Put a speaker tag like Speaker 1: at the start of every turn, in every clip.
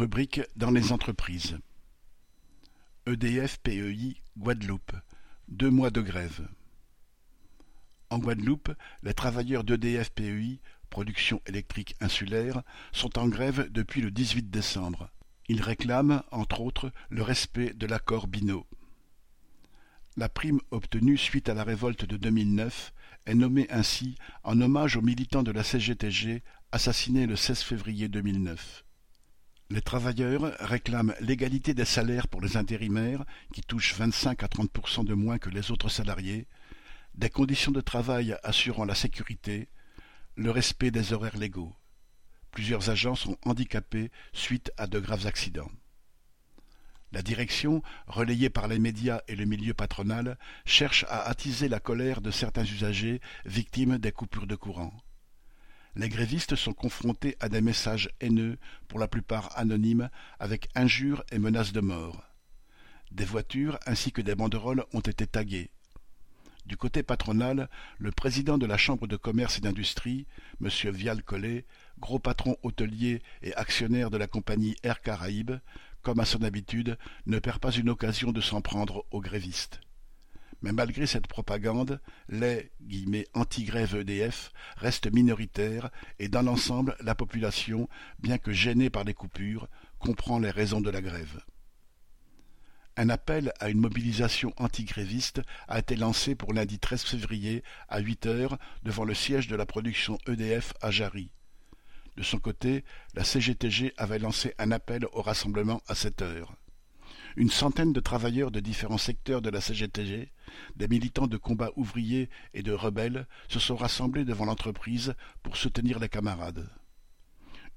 Speaker 1: Rubrique dans les entreprises. EDF-PEI Guadeloupe. Deux mois de grève. En Guadeloupe, les travailleurs d'EDF-PEI, production électrique insulaire, sont en grève depuis le 18 décembre. Ils réclament, entre autres, le respect de l'accord Binot. La prime obtenue suite à la révolte de 2009 est nommée ainsi en hommage aux militants de la CGTG assassinés le 16 février 2009. Les travailleurs réclament l'égalité des salaires pour les intérimaires, qui touchent 25 à 30% de moins que les autres salariés, des conditions de travail assurant la sécurité, le respect des horaires légaux. Plusieurs agents sont handicapés suite à de graves accidents. La direction, relayée par les médias et le milieu patronal, cherche à attiser la colère de certains usagers victimes des coupures de courant. Les grévistes sont confrontés à des messages haineux, pour la plupart anonymes, avec injures et menaces de mort. Des voitures ainsi que des banderoles ont été taguées. Du côté patronal, le président de la Chambre de commerce et d'industrie, M. Vial Collet, gros patron hôtelier et actionnaire de la compagnie Air Caraïbes, comme à son habitude, ne perd pas une occasion de s'en prendre aux grévistes. Mais malgré cette propagande, les anti-grève EDF restent minoritaires et dans l'ensemble, la population, bien que gênée par les coupures, comprend les raisons de la grève. Un appel à une mobilisation anti-gréviste a été lancé pour lundi 13 février à 8 heures devant le siège de la production EDF à Jarry. De son côté, la CGTG avait lancé un appel au rassemblement à 7 heures. Une centaine de travailleurs de différents secteurs de la CGTG, des militants de combats ouvriers et de rebelles se sont rassemblés devant l'entreprise pour soutenir les camarades.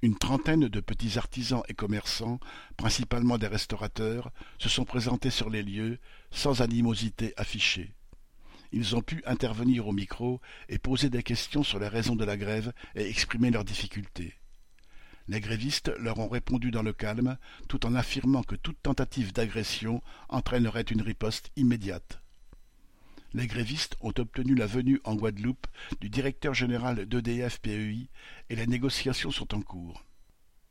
Speaker 1: Une trentaine de petits artisans et commerçants, principalement des restaurateurs, se sont présentés sur les lieux, sans animosité affichée. Ils ont pu intervenir au micro et poser des questions sur les raisons de la grève et exprimer leurs difficultés. Les grévistes leur ont répondu dans le calme, tout en affirmant que toute tentative d'agression entraînerait une riposte immédiate. Les grévistes ont obtenu la venue en Guadeloupe du directeur général d'EDF-PEI et les négociations sont en cours.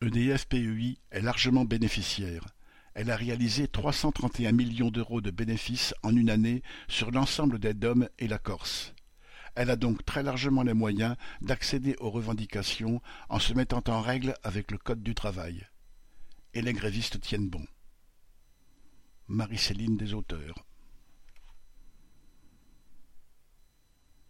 Speaker 1: EDF-PEI est largement bénéficiaire. Elle a réalisé 331 millions d'euros de bénéfices en une année sur l'ensemble des DOM et la Corse. Elle a donc très largement les moyens d'accéder aux revendications en se mettant en règle avec le Code du travail. Et les grévistes tiennent bon. Marie-Céline des auteurs.